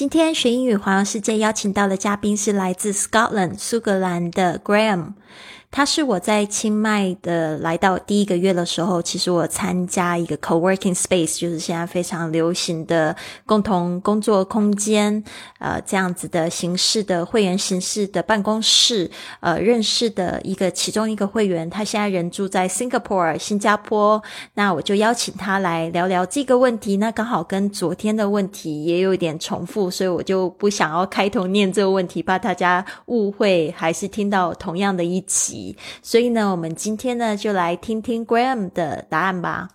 今天学英语环游世界邀请到的嘉宾是来自 Scotland 苏格兰的 Graham。他是我在清迈的来到第一个月的时候，其实我参加一个 co-working space，就是现在非常流行的共同工作空间，呃，这样子的形式的会员形式的办公室，呃，认识的一个其中一个会员，他现在人住在 Singapore 新加坡，那我就邀请他来聊聊这个问题，那刚好跟昨天的问题也有一点重复，所以我就不想要开头念这个问题，怕大家误会，还是听到同样的一起。所以呢，我们今天呢就来听听 Graham 的答案吧。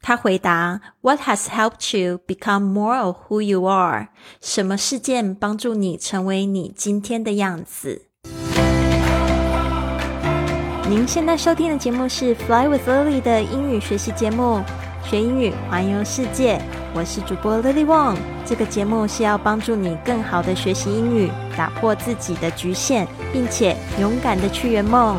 他回答：“What has helped you become more of who you are？什么事件帮助你成为你今天的样子？”您现在收听的节目是 Fly with Lily 的英语学习节目。学英语，环游世界。我是主播 Lily Wong。这个节目是要帮助你更好的学习英语，打破自己的局限，并且勇敢的去圆梦。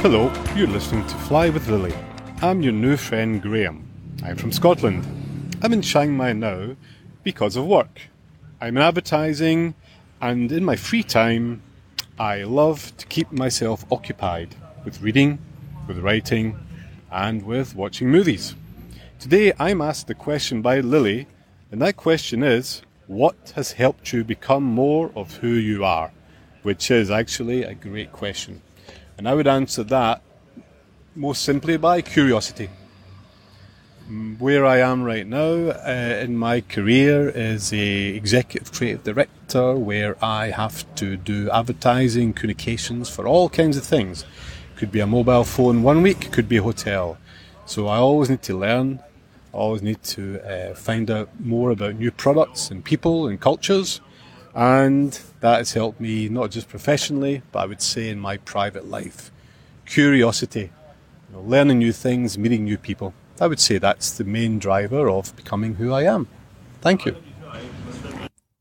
Hello, you're listening to Fly with Lily. I'm your new friend Graham. I'm from Scotland. I'm in Chiang Mai now because of work. I'm in advertising and in my free time, I love to keep myself occupied with reading, with writing, and with watching movies. Today I'm asked a question by Lily, and that question is What has helped you become more of who you are? Which is actually a great question. And I would answer that most simply by curiosity. Where I am right now uh, in my career is a executive creative director where I have to do advertising, communications for all kinds of things. Could be a mobile phone one week, could be a hotel. So I always need to learn. I always need to uh, find out more about new products and people and cultures. And that has helped me not just professionally, but I would say in my private life. Curiosity, you know, learning new things, meeting new people. I would say that's the main driver of becoming who I am. Thank you.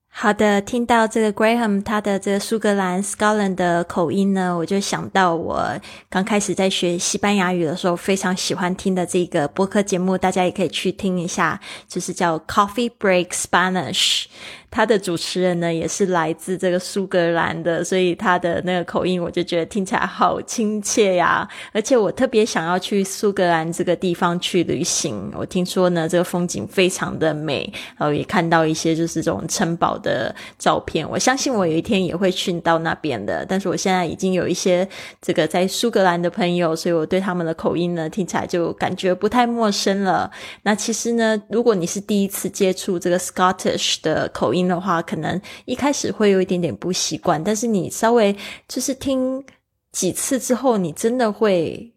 好的，听到这个 Graham 他的这个苏格兰 Scotland 的口音呢，我就想到我刚开始在学西班牙语的时候，非常喜欢听的这个播客节目，大家也可以去听一下，就是叫 Coffee Break Spanish。 他的主持人呢也是来自这个苏格兰的，所以他的那个口音我就觉得听起来好亲切呀！而且我特别想要去苏格兰这个地方去旅行。我听说呢，这个风景非常的美，然后也看到一些就是这种城堡的照片。我相信我有一天也会去到那边的。但是我现在已经有一些这个在苏格兰的朋友，所以我对他们的口音呢听起来就感觉不太陌生了。那其实呢，如果你是第一次接触这个 Scottish 的口音，的话，可能一开始会有一点点不习惯，但是你稍微就是听几次之后，你真的会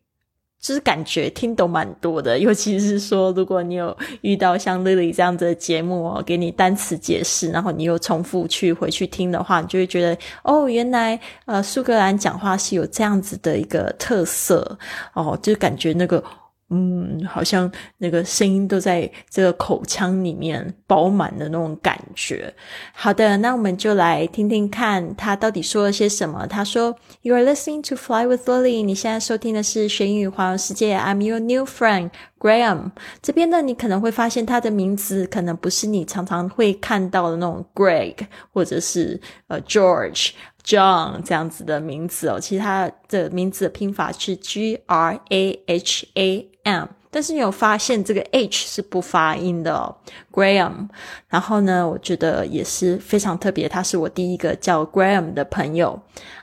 就是感觉听懂蛮多的。尤其是说，如果你有遇到像 Lily 这样子的节目哦，给你单词解释，然后你又重复去回去听的话，你就会觉得哦，原来呃苏格兰讲话是有这样子的一个特色哦，就感觉那个。嗯，好像那个声音都在这个口腔里面饱满的那种感觉。好的，那我们就来听听看他到底说了些什么。他说：“You are listening to Fly with Lily。你现在收听的是学英语环游世界。I'm your new friend Graham。这边呢，你可能会发现他的名字可能不是你常常会看到的那种 Greg 或者是呃 George。” John 这样子的名字哦，其实他的名字的拼法是 G R A H A M，但是你有发现这个 H 是不发音的哦，Graham。然后呢，我觉得也是非常特别，他是我第一个叫 Graham 的朋友。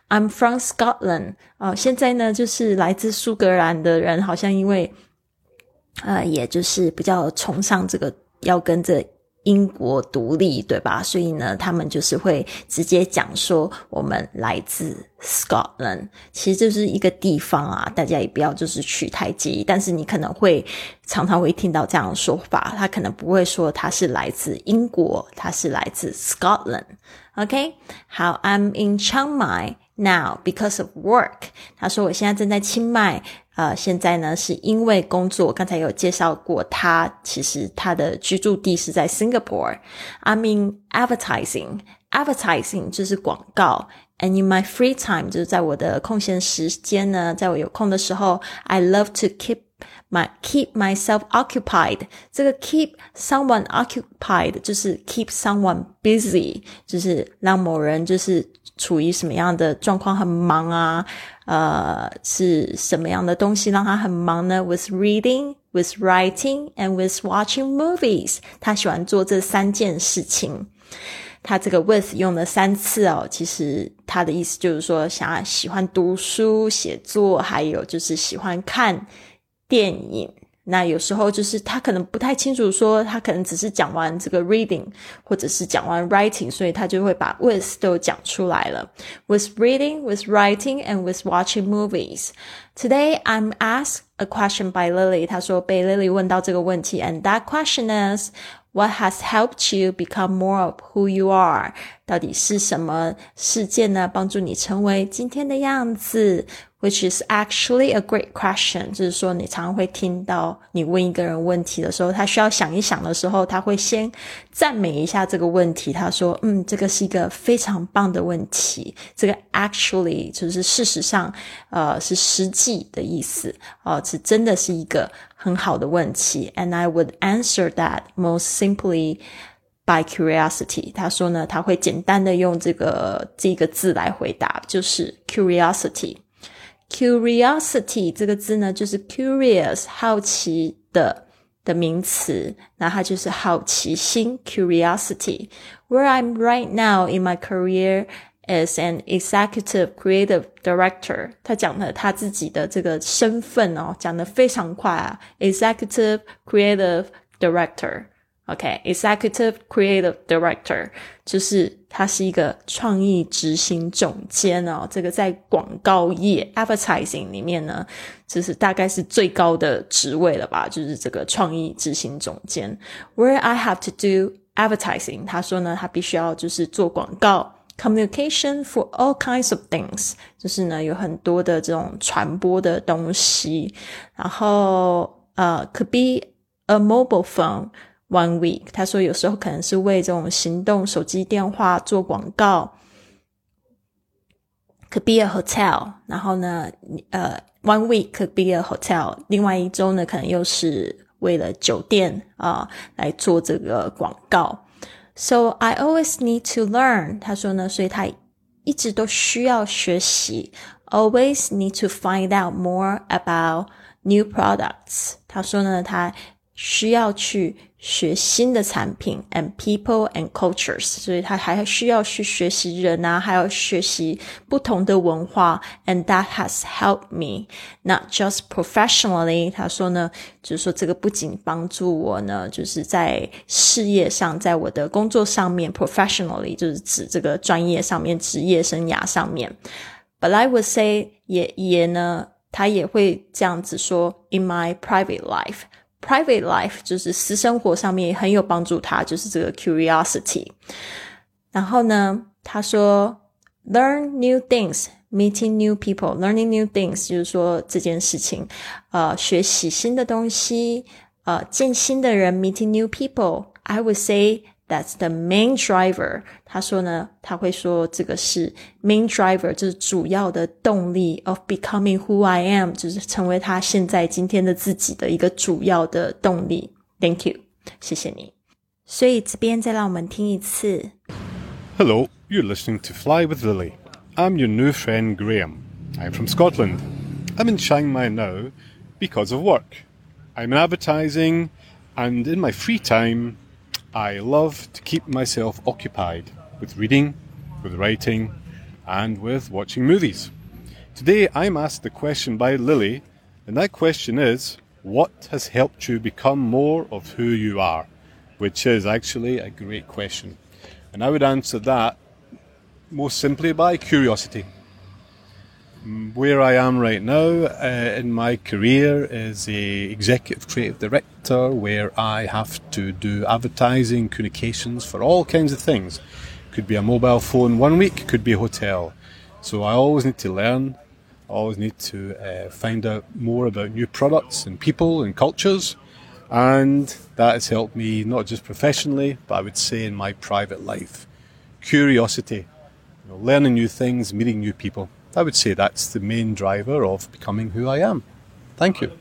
I'm from Scotland 哦，现在呢，就是来自苏格兰的人，好像因为呃，也就是比较崇尚这个要跟着。英国独立，对吧？所以呢，他们就是会直接讲说我们来自 Scotland，其实就是一个地方啊。大家也不要就是取太介意，但是你可能会常常会听到这样的说法，他可能不会说他是来自英国，他是来自 Scotland。OK，好，I'm in Chiang Mai now because of work。他说我现在正在清迈。呃，现在呢是因为工作，刚才有介绍过，他其实他的居住地是在 Singapore。I'm in advertising advertising 就是广告，and in my free time 就是在我的空闲时间呢，在我有空的时候，I love to keep my keep myself occupied。这个 keep someone occupied 就是 keep someone busy，就是让某人就是 处于什么样的状况很忙啊？呃，是什么样的东西让他很忙呢？With reading, with writing, and with watching movies。他喜欢做这三件事情。他这个 with 用了三次哦，其实他的意思就是说，想要喜欢读书、写作，还有就是喜欢看电影。那有时候就是他可能不太清楚，说他可能只是讲完这个 reading，或者是讲完 writing，所以他就会把 with 都讲出来了。With reading, with writing, and with watching movies. Today I'm asked a question by Lily. 他说被 Lily 问到这个问题，and that question is. What has helped you become more of who you are？到底是什么事件呢？帮助你成为今天的样子？Which is actually a great question，就是说你常常会听到你问一个人问题的时候，他需要想一想的时候，他会先赞美一下这个问题。他说：“嗯，这个是一个非常棒的问题。”这个 actually 就是事实上，呃，是实际的意思，哦，是真的是一个很好的问题。And I would answer that most simply by curiosity。他说呢，他会简单的用这个这个字来回答，就是 curiosity。Curiosity 这个字呢，就是 curious 好奇的的名词，那它就是好奇心 curiosity。Where I'm right now in my career as an executive creative director，他讲了他自己的这个身份哦，讲的非常快啊，executive creative director。 OK，executive creative director 就是他是一个创意执行总监哦。这个在广告业 advertising 里面呢，就是大概是最高的职位了吧？就是这个创意执行总监。Where I have to do advertising，他说呢，他必须要就是做广告，communication for all kinds of things，就是呢有很多的这种传播的东西。然后呃，could be a mobile phone。 One week，他说有时候可能是为这种行动手机电话做广告，could be a hotel。然后呢，呃，one week could be a hotel。另外一周呢，可能又是为了酒店啊来做这个广告。So I always need to learn。他说呢，所以他一直都需要学习，always need to find out more about new products。他说呢，他 需要去。学新的产品，and people and cultures，所以他还需要去学习人啊，还要学习不同的文化，and that has helped me not just professionally。他说呢，就是说这个不仅帮助我呢，就是在事业上，在我的工作上面，professionally 就是指这个专业上面，职业生涯上面。But I would say 也也呢，他也会这样子说，in my private life。Private life 就是私生活上面很有帮助，他就是这个 curiosity。然后呢，他说 learn new things, meeting new people, learning new things 就是说这件事情，呃，学习新的东西，呃，见新的人，meeting new people。I would say That's the main driver。他说呢，他会说这个是 main driver，就是主要的动力 of becoming who I am，就是成为他现在今天的自己的一个主要的动力。Thank you，谢谢你。所以这边再让我们听一次。Hello, you're listening to Fly with Lily. I'm your new friend Graham. I'm from Scotland. I'm in Chiang Mai now because of work. I'm in advertising, and in my free time, I love to keep myself occupied with reading, with writing, and with watching movies. Today I'm asked the question by Lily, and that question is What has helped you become more of who you are? Which is actually a great question. And I would answer that most simply by curiosity. Where I am right now uh, in my career is a executive creative director, where I have to do advertising, communications for all kinds of things. Could be a mobile phone one week, could be a hotel. So I always need to learn. I always need to uh, find out more about new products and people and cultures, and that has helped me not just professionally, but I would say in my private life. curiosity, you know, learning new things, meeting new people. I would say that's the main driver of becoming who I am. Thank you.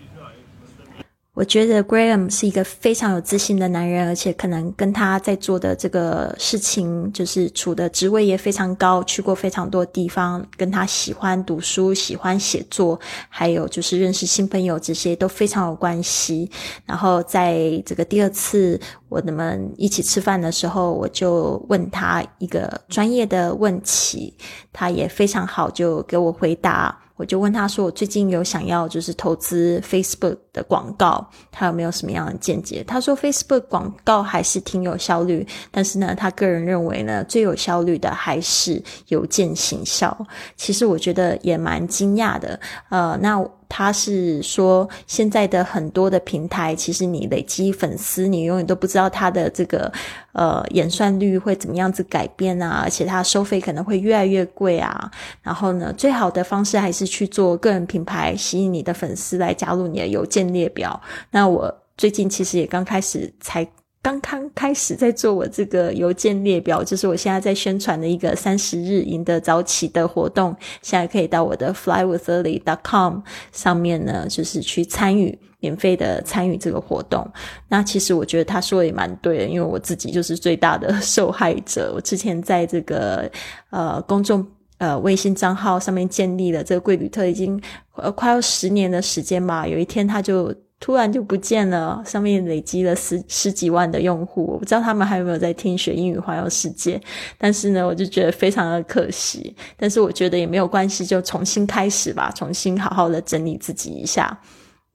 我觉得 Graham 是一个非常有自信的男人，而且可能跟他在做的这个事情，就是处的职位也非常高，去过非常多地方，跟他喜欢读书、喜欢写作，还有就是认识新朋友，这些都非常有关系。然后在这个第二次我们一起吃饭的时候，我就问他一个专业的问题，他也非常好，就给我回答。我就问他说：“我最近有想要就是投资 Facebook 的广告，他有没有什么样的见解？”他说：“Facebook 广告还是挺有效率，但是呢，他个人认为呢，最有效率的还是邮件行销。”其实我觉得也蛮惊讶的。呃，那。他是说，现在的很多的平台，其实你累积粉丝，你永远都不知道他的这个呃演算率会怎么样子改变啊，而且他收费可能会越来越贵啊。然后呢，最好的方式还是去做个人品牌，吸引你的粉丝来加入你的邮件列表。那我最近其实也刚开始才。刚刚开始在做我这个邮件列表，就是我现在在宣传的一个三十日赢得早起的活动。现在可以到我的 flywithearly.com 上面呢，就是去参与免费的参与这个活动。那其实我觉得他说的也蛮对的，因为我自己就是最大的受害者。我之前在这个呃公众呃微信账号上面建立了这个贵旅特，已经呃快要十年的时间吧。有一天他就。突然就不见了，上面累积了十十几万的用户，我不知道他们还有没有在听学英语环游世界。但是呢，我就觉得非常的可惜。但是我觉得也没有关系，就重新开始吧，重新好好的整理自己一下。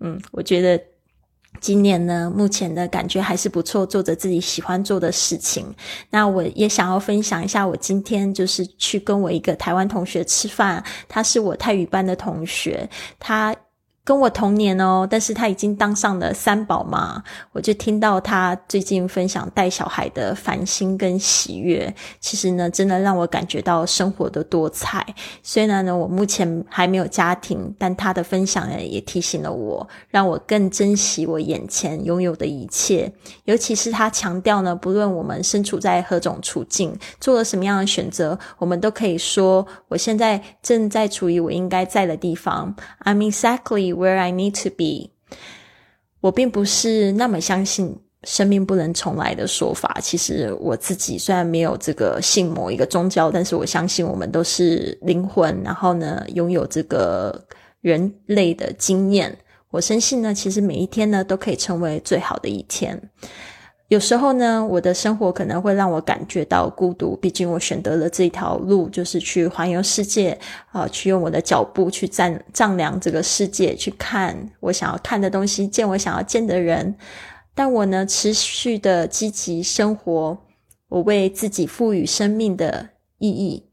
嗯，我觉得今年呢，目前的感觉还是不错，做着自己喜欢做的事情。那我也想要分享一下，我今天就是去跟我一个台湾同学吃饭，他是我泰语班的同学，他。跟我同年哦，但是他已经当上了三宝妈，我就听到他最近分享带小孩的烦心跟喜悦，其实呢，真的让我感觉到生活的多彩。虽然呢，我目前还没有家庭，但他的分享呢，也提醒了我，让我更珍惜我眼前拥有的一切。尤其是他强调呢，不论我们身处在何种处境，做了什么样的选择，我们都可以说，我现在正在处于我应该在的地方。I'm exactly. Where I need to be，我并不是那么相信生命不能重来的说法。其实我自己虽然没有这个信某一个宗教，但是我相信我们都是灵魂，然后呢，拥有这个人类的经验。我深信呢，其实每一天呢，都可以成为最好的一天。有时候呢，我的生活可能会让我感觉到孤独。毕竟我选择了这条路，就是去环游世界啊，去用我的脚步去丈丈量这个世界，去看我想要看的东西，见我想要见的人。但我呢，持续的积极生活，我为自己赋予生命的意义。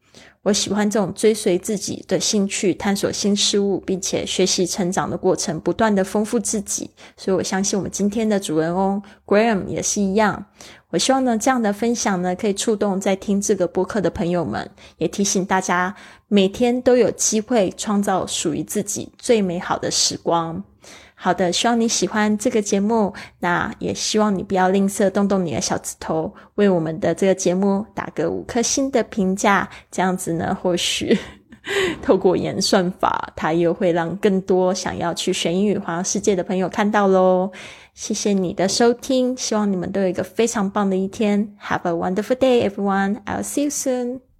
我喜欢这种追随自己的兴趣、探索新事物，并且学习成长的过程，不断的丰富自己。所以我相信我们今天的主人翁 Graham 也是一样。我希望呢，这样的分享呢，可以触动在听这个播客的朋友们，也提醒大家每天都有机会创造属于自己最美好的时光。好的，希望你喜欢这个节目，那也希望你不要吝啬，动动你的小指头，为我们的这个节目打个五颗星的评价，这样子呢，或许 透过演算法，它又会让更多想要去学英语环游世界的朋友看到喽。谢谢你的收听，希望你们都有一个非常棒的一天。Have a wonderful day, everyone. I'll see you soon.